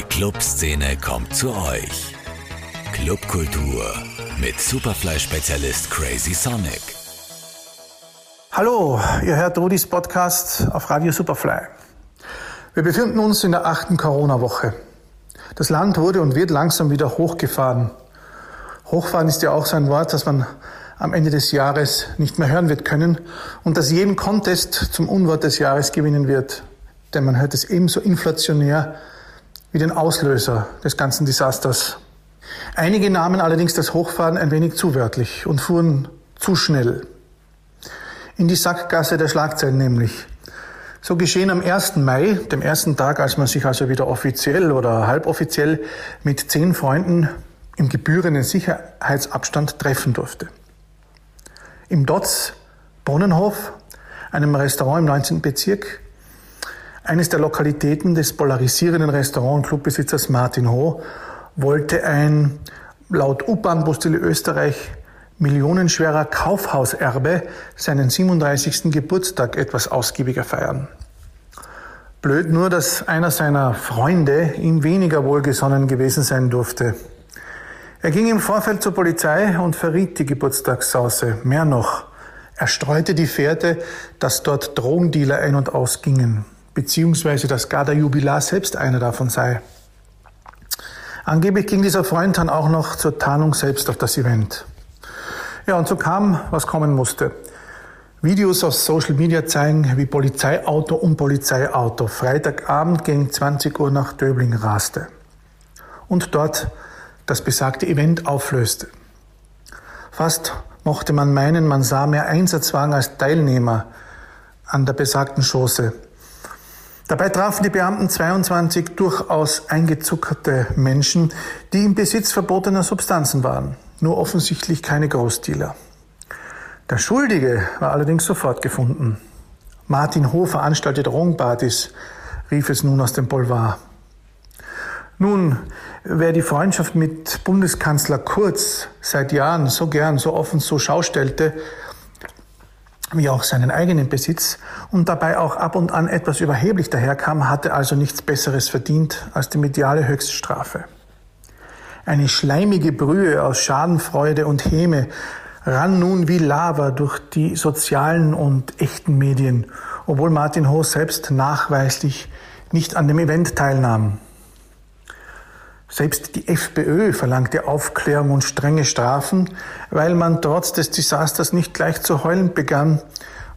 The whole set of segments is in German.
Die Clubszene kommt zu euch. Clubkultur mit Superfly-Spezialist Crazy Sonic. Hallo, ihr hört Rudis Podcast auf Radio Superfly. Wir befinden uns in der achten Corona-Woche. Das Land wurde und wird langsam wieder hochgefahren. Hochfahren ist ja auch so ein Wort, das man am Ende des Jahres nicht mehr hören wird können und das jeden Contest zum Unwort des Jahres gewinnen wird. Denn man hört es ebenso inflationär wie den Auslöser des ganzen Desasters. Einige nahmen allerdings das Hochfahren ein wenig zu wörtlich und fuhren zu schnell. In die Sackgasse der Schlagzeilen nämlich. So geschehen am 1. Mai, dem ersten Tag, als man sich also wieder offiziell oder halboffiziell mit zehn Freunden im gebührenden Sicherheitsabstand treffen durfte im Dotz Brunnenhof, einem Restaurant im 19. Bezirk, eines der Lokalitäten des polarisierenden Restaurant- und Clubbesitzers Martin Ho, wollte ein laut U-Bahn-Postille Österreich millionenschwerer Kaufhauserbe seinen 37. Geburtstag etwas ausgiebiger feiern. Blöd nur, dass einer seiner Freunde ihm weniger wohlgesonnen gewesen sein durfte. Er ging im Vorfeld zur Polizei und verriet die Geburtstagssause. Mehr noch, er streute die Fährte, dass dort Drogendealer ein- und ausgingen, beziehungsweise dass gar der Jubilar selbst einer davon sei. Angeblich ging dieser Freund dann auch noch zur Tarnung selbst auf das Event. Ja, und so kam, was kommen musste. Videos auf Social Media zeigen, wie Polizeiauto um Polizeiauto Freitagabend gegen 20 Uhr nach Döbling raste. Und dort das besagte Event auflöste. Fast mochte man meinen, man sah mehr Einsatzwagen als Teilnehmer an der besagten Chance. Dabei trafen die Beamten 22 durchaus eingezuckerte Menschen, die im Besitz verbotener Substanzen waren, nur offensichtlich keine Großdealer. Der Schuldige war allerdings sofort gefunden. Martin Ho veranstaltet Drogenpartys, rief es nun aus dem Boulevard. Nun, wer die Freundschaft mit Bundeskanzler Kurz seit Jahren so gern, so offen so schaustellte, wie auch seinen eigenen Besitz und dabei auch ab und an etwas überheblich daherkam, hatte also nichts Besseres verdient als die mediale Höchststrafe. Eine schleimige Brühe aus Schadenfreude und Häme rann nun wie Lava durch die sozialen und echten Medien, obwohl Martin Ho selbst nachweislich nicht an dem Event teilnahm. Selbst die FPÖ verlangte Aufklärung und strenge Strafen, weil man trotz des Desasters nicht gleich zu heulen begann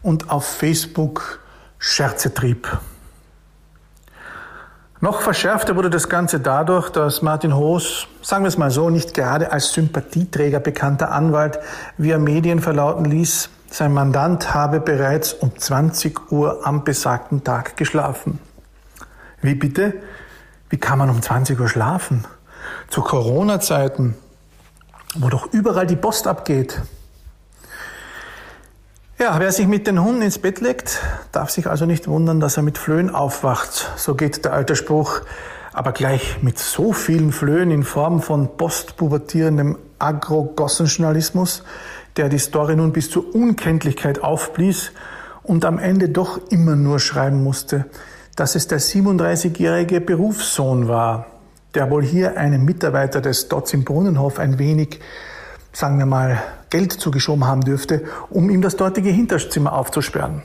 und auf Facebook Scherze trieb. Noch verschärfter wurde das Ganze dadurch, dass Martin Hoos, sagen wir es mal so, nicht gerade als Sympathieträger bekannter Anwalt via Medien verlauten ließ, sein Mandant habe bereits um 20 Uhr am besagten Tag geschlafen. Wie bitte? Wie kann man um 20 Uhr schlafen? Zu Corona-Zeiten, wo doch überall die Post abgeht. Ja, wer sich mit den Hunden ins Bett legt, darf sich also nicht wundern, dass er mit Flöhen aufwacht. So geht der alte Spruch. Aber gleich mit so vielen Flöhen in Form von postpubertierendem Agro-Gossenjournalismus, der die Story nun bis zur Unkenntlichkeit aufblies und am Ende doch immer nur schreiben musste, dass es der 37-jährige Berufssohn war, der wohl hier einem Mitarbeiter des Dots im Brunnenhof ein wenig, sagen wir mal, Geld zugeschoben haben dürfte, um ihm das dortige Hinterzimmer aufzusperren.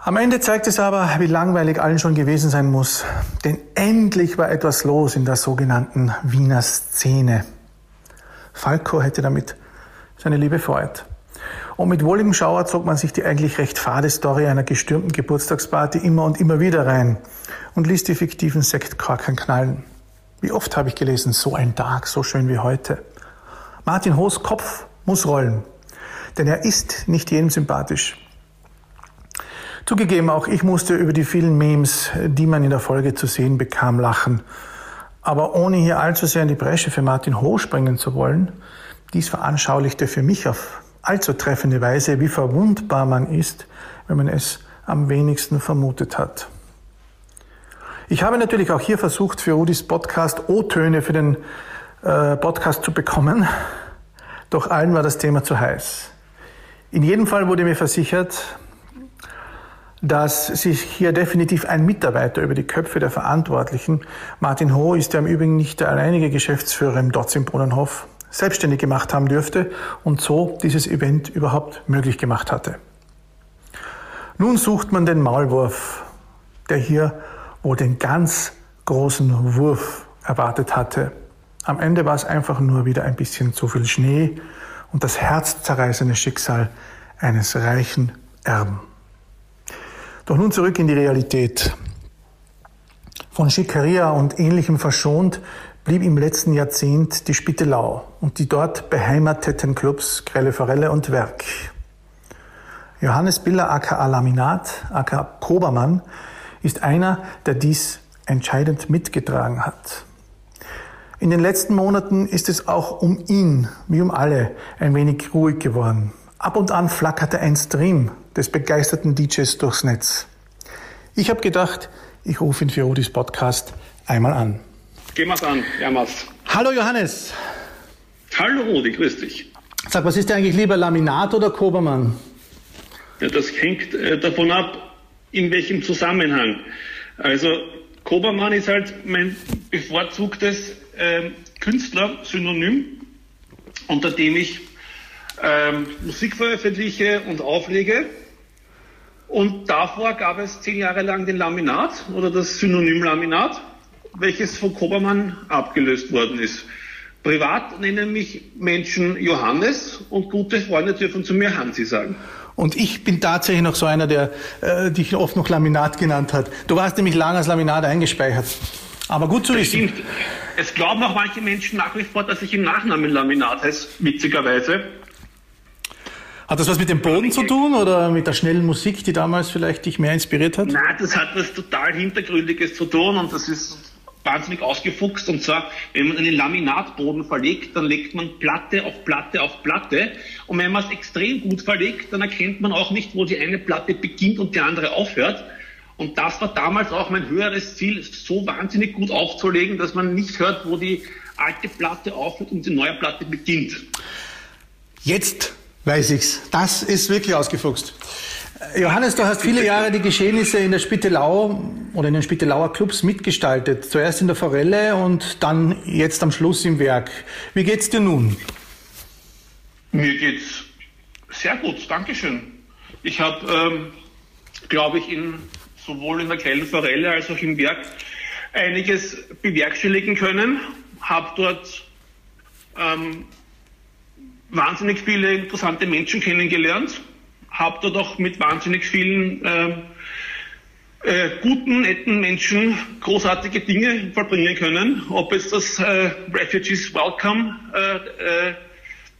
Am Ende zeigt es aber, wie langweilig allen schon gewesen sein muss, denn endlich war etwas los in der sogenannten Wiener Szene. Falco hätte damit seine Liebe freut. Und mit wohligem Schauer zog man sich die eigentlich recht fade Story einer gestürmten Geburtstagsparty immer und immer wieder rein und ließ die fiktiven Sektkorken knallen. Wie oft habe ich gelesen, so ein Tag, so schön wie heute. Martin Hoos Kopf muss rollen, denn er ist nicht jedem sympathisch. Zugegeben, auch ich musste über die vielen Memes, die man in der Folge zu sehen bekam, lachen. Aber ohne hier allzu sehr in die Bresche für Martin Ho springen zu wollen, dies veranschaulichte für mich auf allzu treffende Weise, wie verwundbar man ist, wenn man es am wenigsten vermutet hat. Ich habe natürlich auch hier versucht, für Rudis Podcast O-Töne für den äh, Podcast zu bekommen, doch allen war das Thema zu heiß. In jedem Fall wurde mir versichert, dass sich hier definitiv ein Mitarbeiter über die Köpfe der Verantwortlichen, Martin Ho ist ja im Übrigen nicht der alleinige Geschäftsführer im Dotz im Brunnenhof, selbstständig gemacht haben dürfte und so dieses Event überhaupt möglich gemacht hatte. Nun sucht man den Maulwurf, der hier wohl den ganz großen Wurf erwartet hatte. Am Ende war es einfach nur wieder ein bisschen zu viel Schnee und das herzzerreißende Schicksal eines reichen Erben. Doch nun zurück in die Realität. Von Schickeria und Ähnlichem verschont blieb im letzten Jahrzehnt die Spittelau und die dort beheimateten Clubs Grelle Forelle und Werk. Johannes Biller aka Laminat aka Probermann ist einer, der dies entscheidend mitgetragen hat. In den letzten Monaten ist es auch um ihn, wie um alle, ein wenig ruhig geworden. Ab und an flackerte ein Stream des begeisterten DJs durchs Netz. Ich habe gedacht, ich rufe ihn für Rudis Podcast einmal an. Gehen wir's an, Jamas. Hallo Johannes. Hallo Rudi, grüß dich. Sag, was ist dir eigentlich lieber, Laminat oder Kobermann? Ja, das hängt äh, davon ab, in welchem Zusammenhang. Also Kobermann ist halt mein bevorzugtes äh, Künstler-Synonym, unter dem ich ähm, Musik veröffentliche und auflege. Und davor gab es zehn Jahre lang den Laminat oder das Synonym Laminat, welches von Kobermann abgelöst worden ist. Privat nennen mich Menschen Johannes und gute Freunde dürfen zu mir Hansi sagen. Und ich bin tatsächlich noch so einer, der äh, dich oft noch Laminat genannt hat. Du warst nämlich lange als Laminat eingespeichert. Aber gut zu wissen. Es glauben auch manche Menschen nach wie vor, dass ich im Nachnamen Laminat heiße, witzigerweise. Hat das was mit dem Boden zu tun oder mit der schnellen Musik, die damals vielleicht dich mehr inspiriert hat? Nein, das hat was total Hintergründiges zu tun und das ist wahnsinnig ausgefuchst. Und zwar, wenn man einen Laminatboden verlegt, dann legt man Platte auf Platte auf Platte. Und wenn man es extrem gut verlegt, dann erkennt man auch nicht, wo die eine Platte beginnt und die andere aufhört. Und das war damals auch mein höheres Ziel, so wahnsinnig gut aufzulegen, dass man nicht hört, wo die alte Platte aufhört und die neue Platte beginnt. Jetzt weiß ich's. Das ist wirklich ausgefuchst. Johannes, du hast viele Jahre die Geschehnisse in der Spittelau oder in den Spittelauer Clubs mitgestaltet. Zuerst in der Forelle und dann jetzt am Schluss im Werk. Wie geht's dir nun? Mir geht's sehr gut, Dankeschön. Ich habe, ähm, glaube ich, in, sowohl in der kleinen Forelle als auch im Werk einiges bewerkstelligen können. Habe dort ähm, wahnsinnig viele interessante Menschen kennengelernt, habe dort auch mit wahnsinnig vielen äh, äh, guten, netten Menschen großartige Dinge vollbringen können. Ob es das äh, Refugees Welcome äh, äh,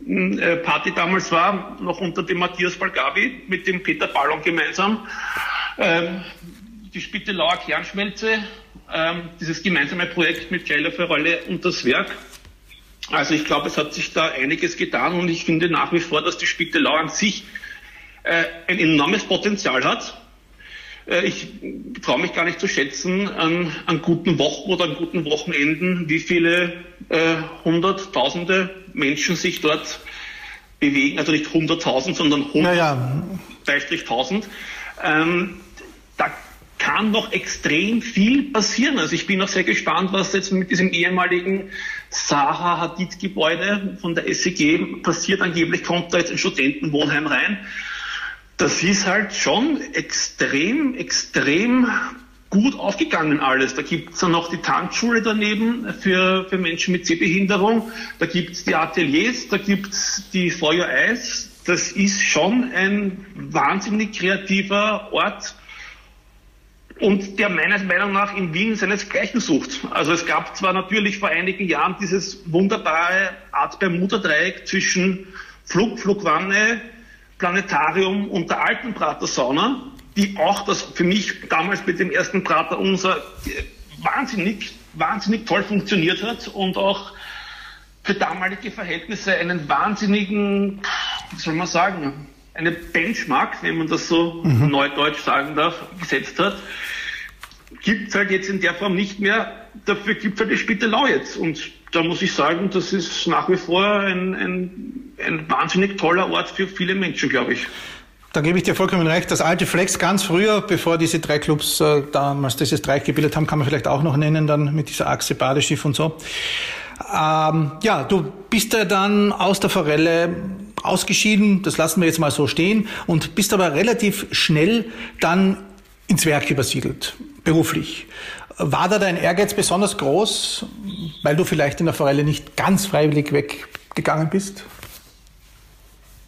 äh, Party damals war, noch unter dem Matthias Balgavi mit dem Peter Ballon gemeinsam. Ähm, die Spittelauer Kernschmelze, ähm, dieses gemeinsame Projekt mit Jailer für Rolle und das Werk. Also ich glaube, es hat sich da einiges getan und ich finde nach wie vor, dass die Spittelau an sich äh, ein enormes Potenzial hat. Äh, ich traue mich gar nicht zu schätzen an, an, guten Wochen oder an guten Wochenenden, wie viele äh, hunderttausende Menschen sich dort bewegen. Also nicht hunderttausend, sondern hunderttausend. Ja. Ähm, da kann noch extrem viel passieren. Also ich bin auch sehr gespannt, was jetzt mit diesem ehemaligen Saha Hadid Gebäude von der SEG passiert. Angeblich kommt da jetzt ein Studentenwohnheim rein. Das ist halt schon extrem, extrem gut aufgegangen alles. Da gibt's dann noch die Tanzschule daneben für, für Menschen mit Sehbehinderung. Da gibt's die Ateliers, da gibt's die Feuer Eis. Das ist schon ein wahnsinnig kreativer Ort und der meiner Meinung nach in Wien seinesgleichen sucht. Also es gab zwar natürlich vor einigen Jahren dieses wunderbare Art Bermuda-Dreieck zwischen Flug, Flugwanne, Planetarium und der alten Prater Sauna, die auch das für mich damals mit dem ersten Prater unser wahnsinnig, wahnsinnig toll funktioniert hat und auch für damalige Verhältnisse einen wahnsinnigen, wie soll man sagen, eine Benchmark, wenn man das so mhm. neudeutsch sagen darf, gesetzt hat, gibt es halt jetzt in der Form nicht mehr. Dafür gibt es halt die Spittelau jetzt. Und da muss ich sagen, das ist nach wie vor ein, ein, ein wahnsinnig toller Ort für viele Menschen, glaube ich. Da gebe ich dir vollkommen recht. Das alte Flex ganz früher, bevor diese drei Clubs äh, damals dieses Dreieck gebildet haben, kann man vielleicht auch noch nennen, dann mit dieser Achse Badeschiff und so. Ähm, ja, du bist ja dann aus der Forelle ausgeschieden, das lassen wir jetzt mal so stehen, und bist aber relativ schnell dann ins Werk übersiedelt, beruflich. War da dein Ehrgeiz besonders groß, weil du vielleicht in der Forelle nicht ganz freiwillig weggegangen bist?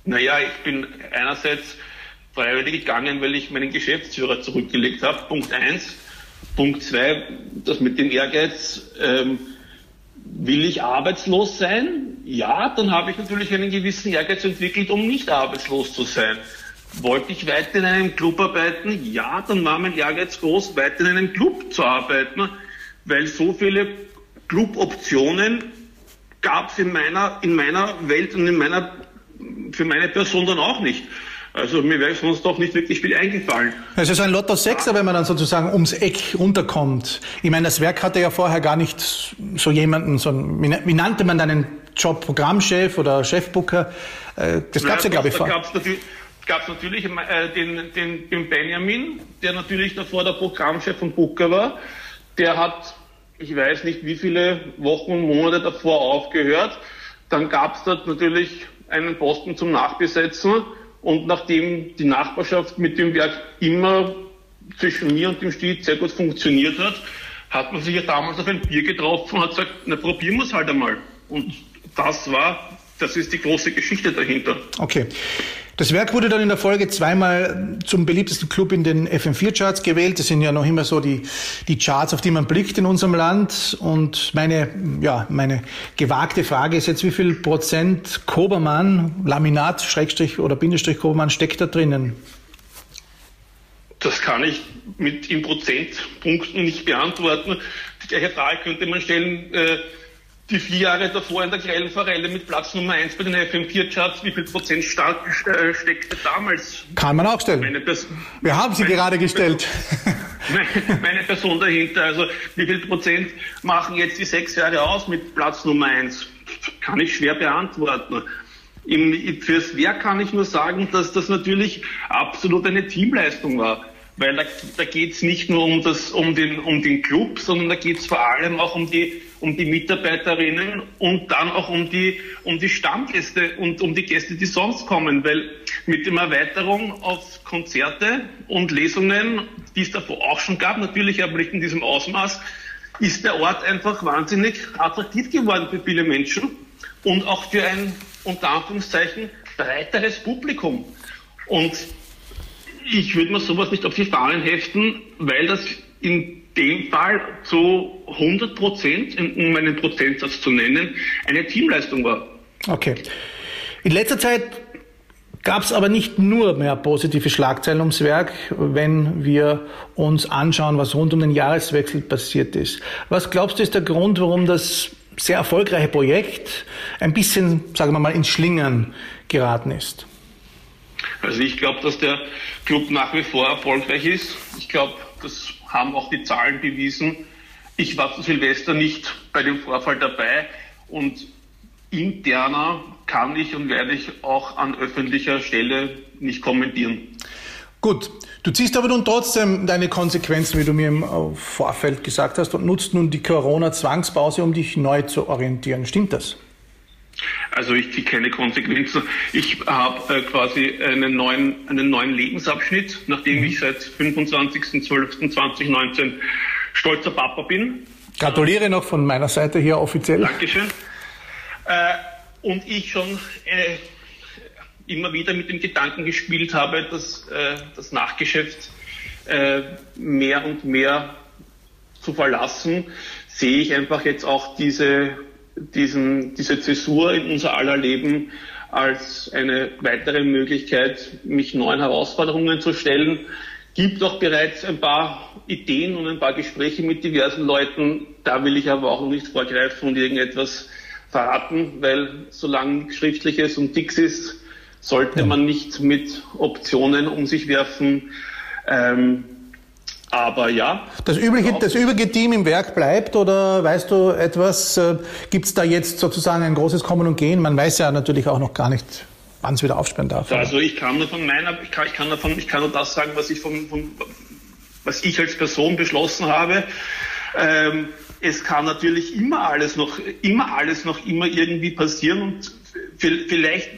Naja, ich bin einerseits freiwillig gegangen, weil ich meinen Geschäftsführer zurückgelegt habe. Punkt eins. Punkt zwei, das mit dem Ehrgeiz, ähm, will ich arbeitslos sein? Ja, dann habe ich natürlich einen gewissen Ehrgeiz entwickelt, um nicht arbeitslos zu sein. Wollte ich weiter in einem Club arbeiten? Ja, dann war mein Ehrgeiz groß, weiter in einem Club zu arbeiten, weil so viele Cluboptionen gab es in meiner, in meiner Welt und in meiner, für meine Person dann auch nicht. Also mir wäre sonst doch nicht wirklich viel eingefallen. Es ist ein Lotto 6, wenn man dann sozusagen ums Eck runterkommt. Ich meine, das Werk hatte ja vorher gar nicht so jemanden, so ein, wie nannte man deinen Job, Programmchef oder Chefbooker? Äh, das gab es ja, glaube ich, vorher. Gab es natürlich äh, den, den, den Benjamin, der natürlich davor der Programmchef von Booker war. Der hat, ich weiß nicht wie viele Wochen und Monate davor aufgehört. Dann gab es dort natürlich einen Posten zum Nachbesetzen und nachdem die Nachbarschaft mit dem Werk immer zwischen mir und dem Stieg sehr gut funktioniert hat, hat man sich ja damals auf ein Bier getroffen und hat gesagt, na probieren wir es halt einmal. Und das war, das ist die große Geschichte dahinter. Okay. Das Werk wurde dann in der Folge zweimal zum beliebtesten Club in den FM4-Charts gewählt. Das sind ja noch immer so die, die Charts, auf die man blickt in unserem Land. Und meine, ja, meine gewagte Frage ist jetzt, wie viel Prozent Kobermann, Laminat, Schrägstrich oder Bindestrich Kobermann steckt da drinnen? Das kann ich mit in Prozentpunkten nicht beantworten. Die gleiche Frage könnte man stellen, äh, die vier Jahre davor in der grellen Forelle mit Platz Nummer 1 bei den FM4-Charts, wie viel Prozent stark, äh, steckte damals? Kann man auch stellen. Wir haben sie gerade gestellt. Meine, meine, Person dahinter, also wie viel Prozent machen jetzt die sechs Jahre aus mit Platz Nummer 1? Kann ich schwer beantworten. Im, fürs Werk kann ich nur sagen, dass das natürlich absolut eine Teamleistung war weil da, da geht es nicht nur um, das, um, den, um den Club, sondern da geht es vor allem auch um die, um die Mitarbeiterinnen und dann auch um die, um die Stammgäste und um die Gäste, die sonst kommen, weil mit der Erweiterung auf Konzerte und Lesungen, die es davor auch schon gab, natürlich aber nicht in diesem Ausmaß, ist der Ort einfach wahnsinnig attraktiv geworden für viele Menschen und auch für ein unter Anführungszeichen breiteres Publikum. Und ich würde mir sowas nicht auf die Fahnen heften, weil das in dem Fall zu 100 Prozent, um einen Prozentsatz zu nennen, eine Teamleistung war. Okay. In letzter Zeit gab es aber nicht nur mehr positive Schlagzeilen ums Werk, wenn wir uns anschauen, was rund um den Jahreswechsel passiert ist. Was glaubst du ist der Grund, warum das sehr erfolgreiche Projekt ein bisschen, sagen wir mal, ins Schlingern geraten ist? Also ich glaube, dass der Club nach wie vor erfolgreich ist. Ich glaube, das haben auch die Zahlen bewiesen. Ich war zu Silvester nicht bei dem Vorfall dabei und interner kann ich und werde ich auch an öffentlicher Stelle nicht kommentieren. Gut, du ziehst aber nun trotzdem deine Konsequenzen, wie du mir im Vorfeld gesagt hast, und nutzt nun die Corona-Zwangspause, um dich neu zu orientieren. Stimmt das? Also ich ziehe keine Konsequenzen. Ich habe äh, quasi einen neuen, einen neuen Lebensabschnitt, nachdem mhm. ich seit 25.12.2019 stolzer Papa bin. Gratuliere noch von meiner Seite hier offiziell. Dankeschön. Äh, und ich schon äh, immer wieder mit dem Gedanken gespielt habe, dass äh, das Nachgeschäft äh, mehr und mehr zu verlassen, sehe ich einfach jetzt auch diese diesen, diese Zäsur in unser aller Leben als eine weitere Möglichkeit, mich neuen Herausforderungen zu stellen. Gibt auch bereits ein paar Ideen und ein paar Gespräche mit diversen Leuten. Da will ich aber auch noch nicht vorgreifen und irgendetwas verraten, weil solange nichts Schriftliches und Dix ist, sollte man nicht mit Optionen um sich werfen. Ähm, aber ja. Das übliche, das übrige Team im Werk bleibt oder weißt du etwas, äh, gibt es da jetzt sozusagen ein großes Kommen und Gehen? Man weiß ja natürlich auch noch gar nicht, wann es wieder aufsperren darf. Also ich kann nur von meiner, ich kann, ich kann, nur, von, ich kann nur das sagen, was ich von, von was ich als Person beschlossen habe. Ähm, es kann natürlich immer alles noch, immer alles noch immer irgendwie passieren und vielleicht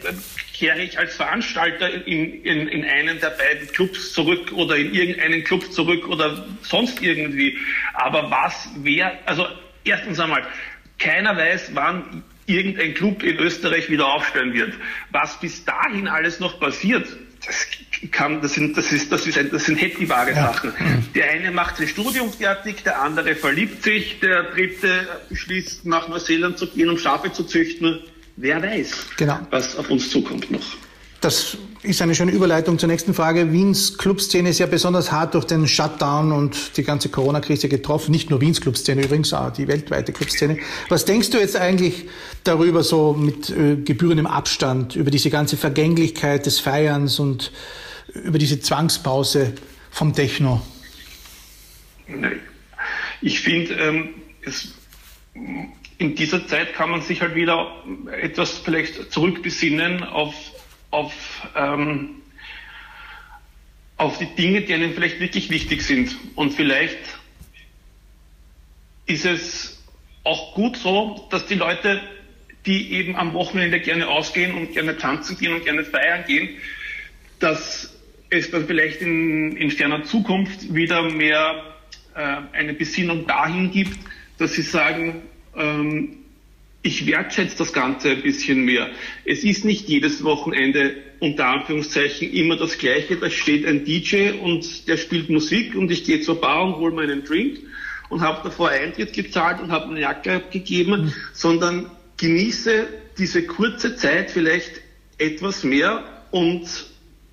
kehre ich als Veranstalter in, in, in einen der beiden Clubs zurück oder in irgendeinen Club zurück oder sonst irgendwie. Aber was, wer, also erstens einmal, keiner weiß, wann irgendein Club in Österreich wieder aufstellen wird. Was bis dahin alles noch passiert, das kann, das sind, das ist, das ist, ein, das sind heftige Sachen. Der eine macht sein Studium fertig, der andere verliebt sich, der dritte beschließt, nach Neuseeland zu gehen, um Schafe zu züchten. Wer weiß, genau. was auf uns zukommt noch. Das ist eine schöne Überleitung zur nächsten Frage. Wiens Clubszene ist ja besonders hart durch den Shutdown und die ganze Corona-Krise getroffen. Nicht nur Wiens Clubszene übrigens, auch die weltweite Clubszene. Was denkst du jetzt eigentlich darüber so mit äh, gebührendem Abstand, über diese ganze Vergänglichkeit des Feierns und über diese Zwangspause vom Techno? Ich finde, ähm, in dieser Zeit kann man sich halt wieder etwas vielleicht zurückbesinnen auf auf, ähm, auf die Dinge, die einem vielleicht wirklich wichtig sind. Und vielleicht ist es auch gut so, dass die Leute, die eben am Wochenende gerne ausgehen und gerne tanzen gehen und gerne feiern gehen, dass es dann vielleicht in, in ferner Zukunft wieder mehr äh, eine Besinnung dahin gibt, dass sie sagen, ähm, ich wertschätze das Ganze ein bisschen mehr. Es ist nicht jedes Wochenende unter Anführungszeichen immer das Gleiche. Da steht ein DJ und der spielt Musik und ich gehe zur Bar und hole meinen Drink und habe davor Eintritt gezahlt und habe eine Jacke abgegeben, mhm. sondern genieße diese kurze Zeit vielleicht etwas mehr und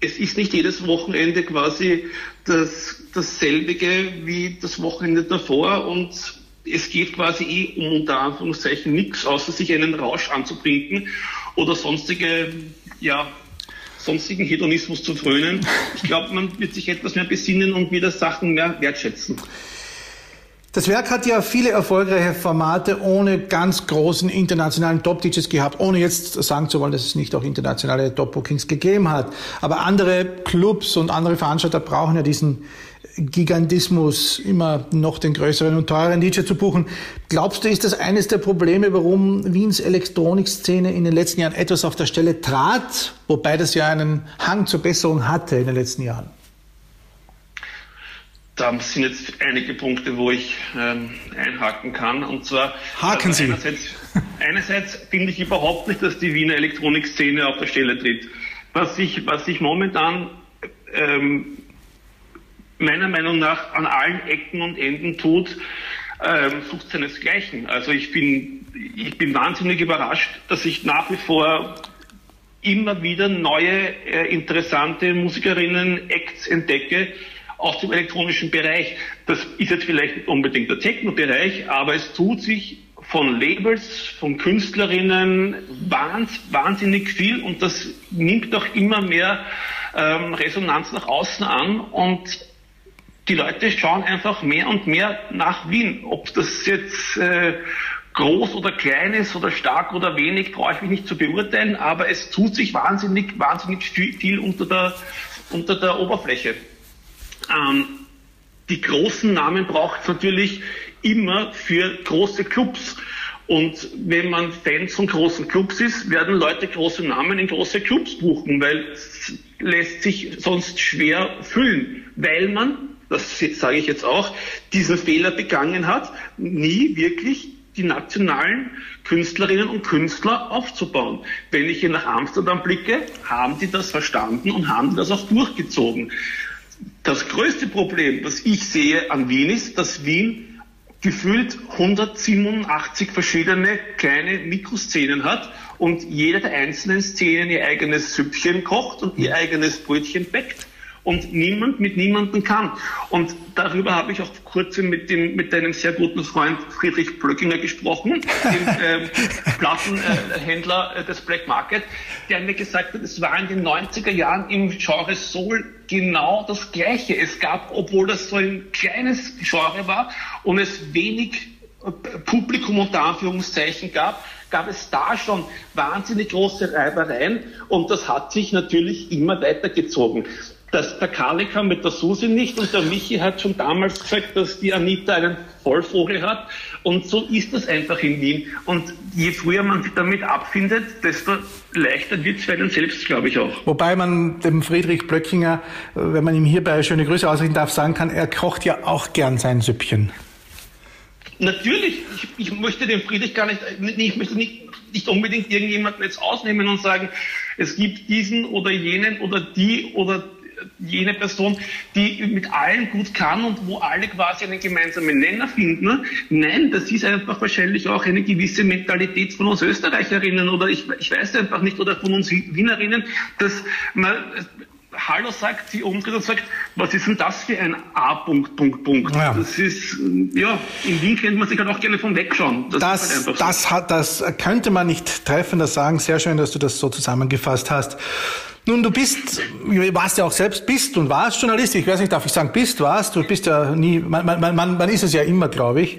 es ist nicht jedes Wochenende quasi das, dasselbige wie das Wochenende davor und es geht quasi eh um unter Anführungszeichen nichts, außer sich einen Rausch anzubringen oder sonstige, ja, sonstigen Hedonismus zu frönen. Ich glaube, man wird sich etwas mehr besinnen und wieder Sachen mehr wertschätzen. Das Werk hat ja viele erfolgreiche Formate ohne ganz großen internationalen Top-DJs gehabt, ohne jetzt sagen zu wollen, dass es nicht auch internationale Top-Bookings gegeben hat. Aber andere Clubs und andere Veranstalter brauchen ja diesen Gigantismus, immer noch den größeren und teuren DJ zu buchen. Glaubst du, ist das eines der Probleme, warum Wiens Elektronikszene in den letzten Jahren etwas auf der Stelle trat, wobei das ja einen Hang zur Besserung hatte in den letzten Jahren? Da sind jetzt einige Punkte, wo ich ähm, einhaken kann. Und zwar Haken also einerseits, einerseits finde ich überhaupt nicht, dass die Wiener Elektronikszene auf der Stelle tritt. Was sich was ich momentan ähm, meiner Meinung nach an allen Ecken und Enden tut, ähm, sucht seinesgleichen. Also ich bin, ich bin wahnsinnig überrascht, dass ich nach wie vor immer wieder neue, äh, interessante Musikerinnen, Acts entdecke aus dem elektronischen Bereich. Das ist jetzt vielleicht nicht unbedingt der Techno-Bereich, aber es tut sich von Labels, von Künstlerinnen wahnsinnig viel und das nimmt auch immer mehr ähm, Resonanz nach außen an und die Leute schauen einfach mehr und mehr nach Wien. Ob das jetzt äh, groß oder klein ist oder stark oder wenig, brauche ich mich nicht zu beurteilen, aber es tut sich wahnsinnig, wahnsinnig viel unter der, unter der Oberfläche. Ähm, die großen Namen braucht es natürlich immer für große Clubs. Und wenn man Fans von großen Clubs ist, werden Leute große Namen in große Clubs buchen, weil es lässt sich sonst schwer füllen, weil man das sage ich jetzt auch, diesen Fehler begangen hat, nie wirklich die nationalen Künstlerinnen und Künstler aufzubauen. Wenn ich hier nach Amsterdam blicke, haben die das verstanden und haben das auch durchgezogen. Das größte Problem, was ich sehe an Wien ist, dass Wien gefühlt 187 verschiedene kleine Mikroszenen hat und jede der einzelnen Szenen ihr eigenes Süppchen kocht und ihr eigenes Brötchen bäckt und niemand mit niemandem kann. Und darüber habe ich auch vor kurzem mit, dem, mit deinem sehr guten Freund Friedrich Blöckinger gesprochen, dem äh, Plattenhändler äh, des Black Market, der mir gesagt hat, es war in den 90er Jahren im Genre Soul genau das Gleiche. Es gab, obwohl das so ein kleines Genre war und es wenig äh, Publikum unter Anführungszeichen gab, gab es da schon wahnsinnig große Reibereien und das hat sich natürlich immer weitergezogen. Das, der Kali kam mit der Susi nicht und der Michi hat schon damals gesagt, dass die Anita einen Vollvogel hat. Und so ist das einfach in Wien. Und je früher man sich damit abfindet, desto leichter wird es für einen selbst, glaube ich auch. Wobei man dem Friedrich Blöckinger, wenn man ihm hierbei schöne Grüße ausrichten darf, sagen kann, er kocht ja auch gern sein Süppchen. Natürlich, ich, ich möchte den Friedrich gar nicht, ich möchte nicht, nicht unbedingt irgendjemanden jetzt ausnehmen und sagen, es gibt diesen oder jenen oder die oder jene Person, die mit allen gut kann und wo alle quasi einen gemeinsamen Nenner finden. Nein, das ist einfach wahrscheinlich auch eine gewisse Mentalität von uns Österreicherinnen oder ich, ich weiß einfach nicht, oder von uns Wienerinnen, dass man Hallo sagt, sie umdreht und sagt, was ist denn das für ein A. Punkt, Punkt, Punkt. Ja. Das ist, ja, in Wien kennt man sich halt auch gerne von wegschauen. Das, das, halt das, so. hat, das könnte man nicht treffender sagen. Sehr schön, dass du das so zusammengefasst hast. Nun, du bist, warst ja auch selbst, bist und warst Journalist. Ich weiß nicht, darf ich sagen, bist, warst. Du bist ja nie, man, man, man, man ist es ja immer, glaube ich.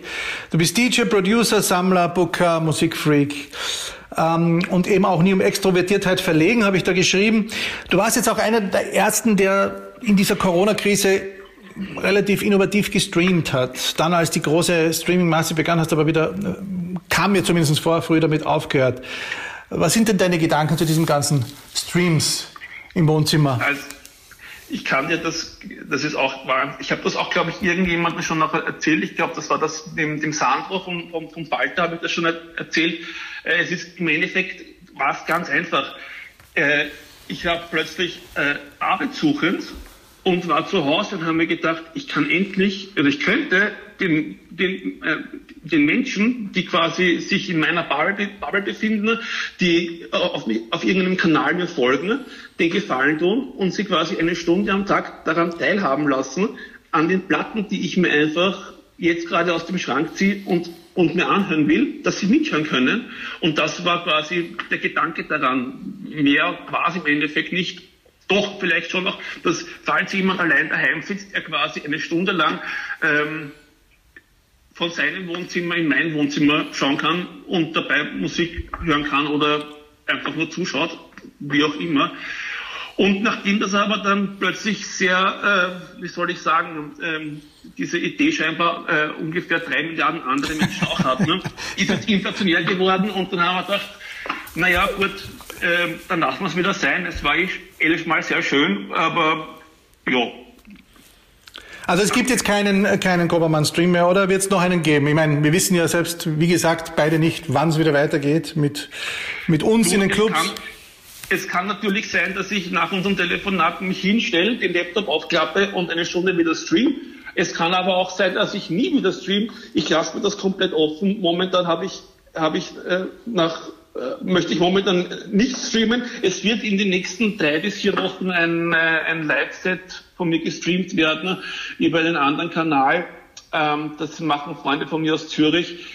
Du bist DJ, Producer, Sammler, Booker, Musikfreak. Ähm, und eben auch nie um Extrovertiertheit verlegen, habe ich da geschrieben. Du warst jetzt auch einer der Ersten, der in dieser Corona-Krise relativ innovativ gestreamt hat. Dann, als die große Streaming-Masse begann, hast du aber wieder, äh, kam mir zumindest vor, früh damit aufgehört. Was sind denn deine Gedanken zu diesen ganzen Streams? Im Wohnzimmer? Also, ich kann dir das, das ist auch. Ich habe das auch, glaube ich, irgendjemandem schon noch erzählt. Ich glaube, das war das dem, dem Sandro vom, vom, vom Falter, habe ich das schon erzählt. Äh, es ist im Endeffekt war es ganz einfach. Äh, ich habe plötzlich äh, arbeitssuchend und war zu Hause und habe mir gedacht, ich kann endlich, oder ich könnte den, den, äh, den Menschen, die quasi sich in meiner Bubble, Bubble befinden, die auf, auf irgendeinem Kanal mir folgen, den Gefallen tun und sie quasi eine Stunde am Tag daran teilhaben lassen, an den Platten, die ich mir einfach jetzt gerade aus dem Schrank ziehe und, und mir anhören will, dass sie mithören können. Und das war quasi der Gedanke daran. Mehr es im Endeffekt nicht doch vielleicht schon noch, dass falls jemand allein daheim sitzt, er quasi eine Stunde lang ähm, von seinem Wohnzimmer in mein Wohnzimmer schauen kann und dabei Musik hören kann oder einfach nur zuschaut, wie auch immer. Und nachdem das aber dann plötzlich sehr, äh, wie soll ich sagen, ähm, diese Idee scheinbar äh, ungefähr drei Milliarden andere Menschen auch hat, ne, ist es inflationär geworden und dann haben wir gedacht, naja gut, äh, dann lassen wir es wieder sein. Es war ich elfmal sehr schön, aber ja. Also es gibt jetzt keinen, keinen Kobermann-Stream mehr oder wird es noch einen geben? Ich meine, wir wissen ja selbst, wie gesagt, beide nicht, wann es wieder weitergeht mit, mit uns du, in den Clubs. Kann, es kann natürlich sein, dass ich nach unserem Telefonat mich hinstelle, den Laptop aufklappe und eine Stunde wieder stream. Es kann aber auch sein, dass ich nie wieder stream. Ich lasse mir das komplett offen. Momentan habe ich, habe ich äh, nach äh, möchte ich momentan nicht streamen. Es wird in den nächsten drei bis vier Wochen ein, äh, ein Live-Set von mir gestreamt werden über einen anderen Kanal. Ähm, das machen Freunde von mir aus Zürich.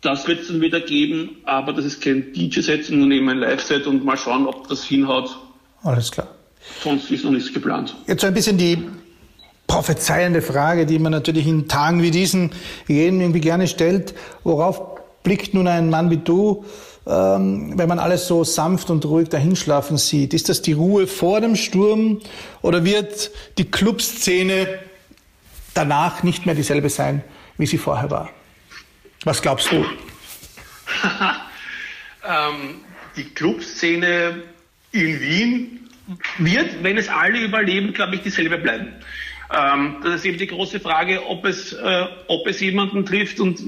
Das wird es dann wieder geben, aber das ist kein DJ-Set, sondern eben ein Live-Set und mal schauen, ob das hinhaut. Alles klar. Sonst ist noch nichts geplant. Jetzt so ein bisschen die prophezeiende Frage, die man natürlich in Tagen wie diesen jedem irgendwie gerne stellt. Worauf blickt nun ein Mann wie du ähm, wenn man alles so sanft und ruhig dahinschlafen sieht? Ist das die Ruhe vor dem Sturm oder wird die Clubszene danach nicht mehr dieselbe sein, wie sie vorher war? Was glaubst du? ähm, die Clubszene in Wien wird, wenn es alle überleben, glaube ich, dieselbe bleiben. Ähm, das ist eben die große Frage, ob es, äh, ob es jemanden trifft und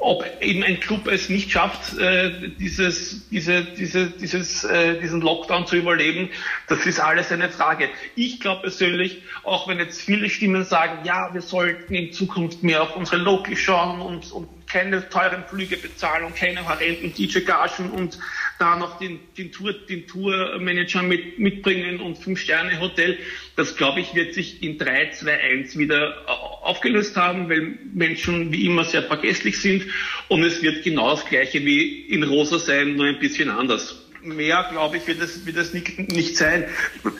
ob eben ein Club es nicht schafft, äh, dieses, diese, diese, dieses, äh, diesen Lockdown zu überleben, das ist alles eine Frage. Ich glaube persönlich, auch wenn jetzt viele Stimmen sagen, ja, wir sollten in Zukunft mehr auf unsere Local schauen und, und keine teuren Flüge bezahlen und keine horrenden DJ-Gagen und da noch den, den, Tour, den Tourmanager mit, mitbringen und Fünf-Sterne-Hotel. Das, glaube ich, wird sich in 3, 2, 1 wieder aufgelöst haben, weil Menschen wie immer sehr vergesslich sind und es wird genau das Gleiche wie in Rosa sein, nur ein bisschen anders. mehr, glaube ich, wird es, wird es nicht, nicht sein.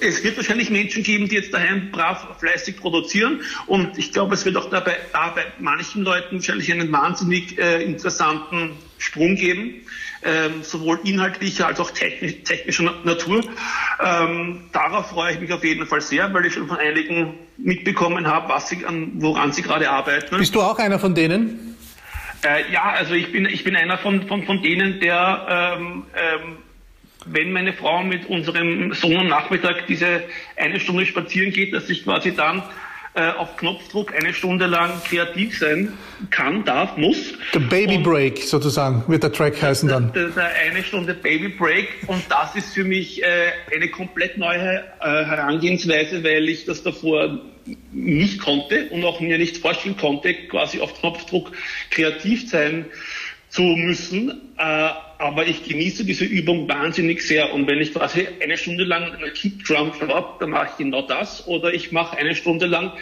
Es wird wahrscheinlich Menschen geben, die jetzt daheim brav, fleißig produzieren. Und ich glaube, es wird auch dabei, da bei manchen Leuten wahrscheinlich einen wahnsinnig äh, interessanten Sprung geben, ähm, sowohl inhaltlicher als auch technisch, technischer Natur. Ähm, darauf freue ich mich auf jeden Fall sehr, weil ich schon von einigen mitbekommen habe, was sie an, woran sie gerade arbeiten. Bist du auch einer von denen? Äh, ja, also ich bin, ich bin einer von, von, von denen, der ähm, ähm, wenn meine Frau mit unserem Sohn am Nachmittag diese eine Stunde spazieren geht, dass ich quasi dann äh, auf Knopfdruck eine Stunde lang kreativ sein kann, darf, muss. Der Baby und Break sozusagen wird der Track heißen dann. Der, der, eine Stunde Baby Break und das ist für mich äh, eine komplett neue äh, Herangehensweise, weil ich das davor nicht konnte und auch mir nicht vorstellen konnte, quasi auf Knopfdruck kreativ sein zu müssen. Äh, aber ich genieße diese Übung wahnsinnig sehr. Und wenn ich quasi eine Stunde lang eine Keep Drum habe, dann mache ich genau das. Oder ich mache eine Stunde lang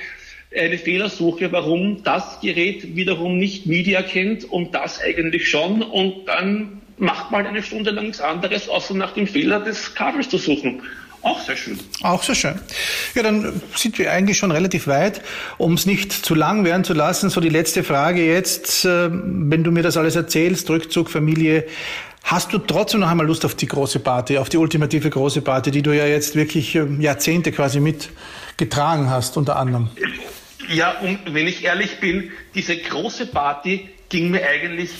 eine Fehlersuche, warum das Gerät wiederum nicht MIDI erkennt und das eigentlich schon. Und dann macht mal eine Stunde lang nichts anderes, außer nach dem Fehler des Kabels zu suchen. Auch sehr schön. Auch sehr schön. Ja, dann sind wir eigentlich schon relativ weit. Um es nicht zu lang werden zu lassen, so die letzte Frage jetzt, äh, wenn du mir das alles erzählst, Rückzug, Familie, Hast du trotzdem noch einmal Lust auf die große Party, auf die ultimative große Party, die du ja jetzt wirklich ähm, Jahrzehnte quasi mitgetragen hast, unter anderem? Ja, und wenn ich ehrlich bin, diese große Party ging mir eigentlich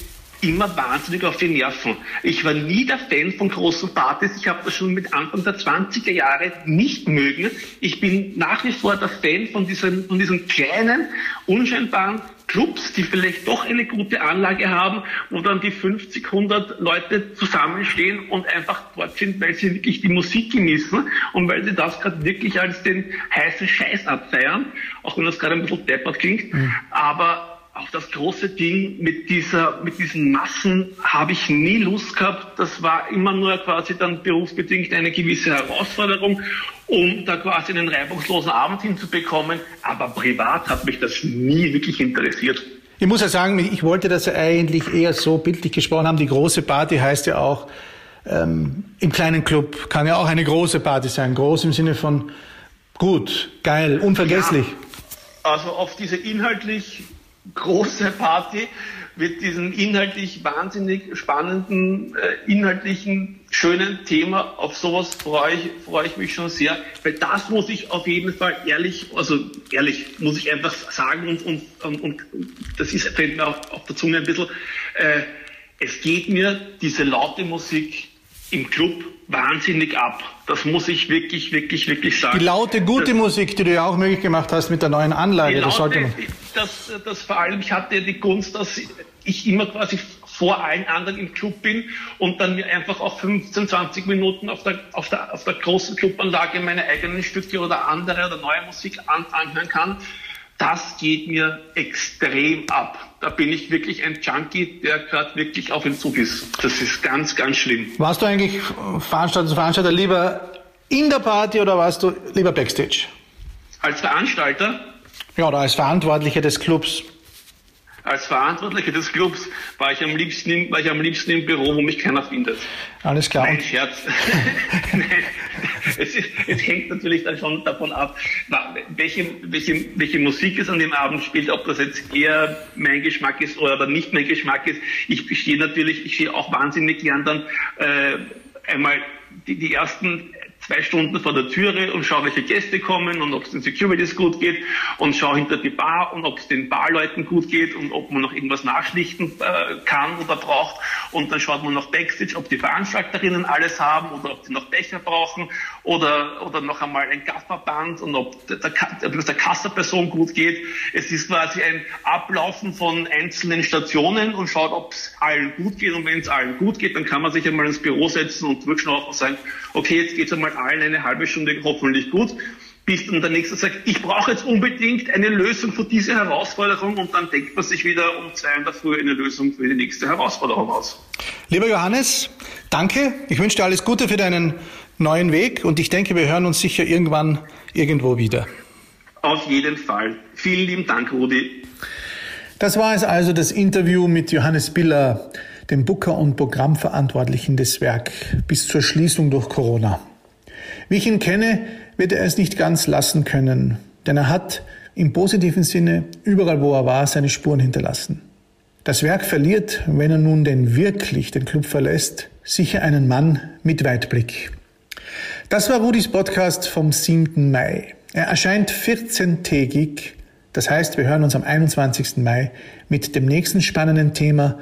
immer wahnsinnig auf die Nerven. Ich war nie der Fan von großen Partys. Ich habe das schon mit Anfang der 20er Jahre nicht mögen. Ich bin nach wie vor der Fan von diesen, von diesen kleinen, unscheinbaren Clubs, die vielleicht doch eine gute Anlage haben, wo dann die 50, 100 Leute zusammenstehen und einfach dort sind, weil sie wirklich die Musik genießen und weil sie das gerade wirklich als den heißen Scheiß abfeiern, auch wenn das gerade ein bisschen deppert klingt. Mhm. Aber auf das große Ding mit dieser, mit diesen Massen habe ich nie Lust gehabt. Das war immer nur quasi dann berufsbedingt eine gewisse Herausforderung, um da quasi einen reibungslosen Abend hinzubekommen. Aber privat hat mich das nie wirklich interessiert. Ich muss ja sagen, ich wollte das ja eigentlich eher so bildlich gesprochen haben. Die große Party heißt ja auch, ähm, im kleinen Club kann ja auch eine große Party sein. Groß im Sinne von gut, geil, unvergesslich. Ja, also auf diese inhaltlich große Party mit diesem inhaltlich wahnsinnig spannenden, äh, inhaltlichen, schönen Thema. Auf sowas freue ich, freue ich mich schon sehr, weil das muss ich auf jeden Fall ehrlich, also ehrlich, muss ich einfach sagen und, und, und, und das ist, fällt mir auch auf der Zunge ein bisschen, äh, es geht mir diese laute Musik im Club wahnsinnig ab. Das muss ich wirklich, wirklich, wirklich sagen. Die laute, gute das, Musik, die du ja auch möglich gemacht hast mit der neuen Anlage, laute, das sollte man. Das, das vor allem, ich hatte die Gunst, dass ich immer quasi vor allen anderen im Club bin und dann mir einfach auch 15, 20 Minuten auf der, auf der, auf der großen Clubanlage meine eigenen Stücke oder andere oder neue Musik an, anhören kann. Das geht mir extrem ab. Da bin ich wirklich ein Junkie, der gerade wirklich auf Entzug ist. Das ist ganz, ganz schlimm. Warst du eigentlich Veranstalter, Veranstalter lieber in der Party oder warst du lieber Backstage? Als Veranstalter? Ja, oder als Verantwortlicher des Clubs als Verantwortlicher des Clubs war ich am liebsten, im, war ich am liebsten im Büro, wo mich keiner findet. Alles klar. Nein, Scherz. Nein, es, ist, es, hängt natürlich dann schon davon ab, welche, welche, welche Musik es an dem Abend spielt, ob das jetzt eher mein Geschmack ist oder nicht mein Geschmack ist. Ich stehe natürlich, ich stehe auch wahnsinnig gern dann äh, einmal die, die ersten zwei Stunden vor der Türe und schaue, welche Gäste kommen und ob es den Securities gut geht und schaue hinter die Bar und ob es den Barleuten gut geht und ob man noch irgendwas nachschlichten äh, kann oder braucht. Und dann schaut man noch Backstage, ob die Veranstalterinnen alles haben oder ob sie noch Becher brauchen oder, oder noch einmal ein Gafferband und ob der, der, der Kassaperson gut geht. Es ist quasi ein Ablaufen von einzelnen Stationen und schaut, ob es allen gut geht. Und wenn es allen gut geht, dann kann man sich einmal ins Büro setzen und durchschnaufen und sagen, okay, jetzt geht es einmal allen eine halbe Stunde hoffentlich gut, bis dann der Nächste sagt, ich brauche jetzt unbedingt eine Lösung für diese Herausforderung und dann denkt man sich wieder um zwei in der Früh eine Lösung für die nächste Herausforderung aus. Lieber Johannes, danke. Ich wünsche dir alles Gute für deinen neuen Weg und ich denke, wir hören uns sicher irgendwann irgendwo wieder. Auf jeden Fall. Vielen lieben Dank, Rudi. Das war es also, das Interview mit Johannes Biller dem Booker und Programmverantwortlichen des Werk, bis zur Schließung durch Corona. Wie ich ihn kenne, wird er es nicht ganz lassen können, denn er hat im positiven Sinne überall, wo er war, seine Spuren hinterlassen. Das Werk verliert, wenn er nun denn wirklich den Club verlässt, sicher einen Mann mit Weitblick. Das war Rudis Podcast vom 7. Mai. Er erscheint 14-tägig, das heißt, wir hören uns am 21. Mai mit dem nächsten spannenden Thema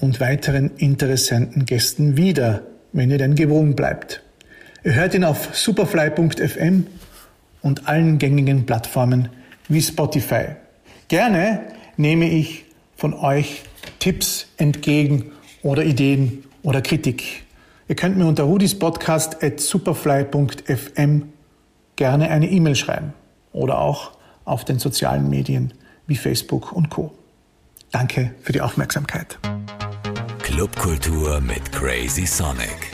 und weiteren interessanten Gästen wieder, wenn ihr denn gewogen bleibt. Ihr hört ihn auf superfly.fm und allen gängigen Plattformen wie Spotify. Gerne nehme ich von euch Tipps entgegen oder Ideen oder Kritik. Ihr könnt mir unter rudispodcast at superfly.fm gerne eine E-Mail schreiben oder auch auf den sozialen Medien wie Facebook und Co. Danke für die Aufmerksamkeit. Clubkultur mit Crazy Sonic.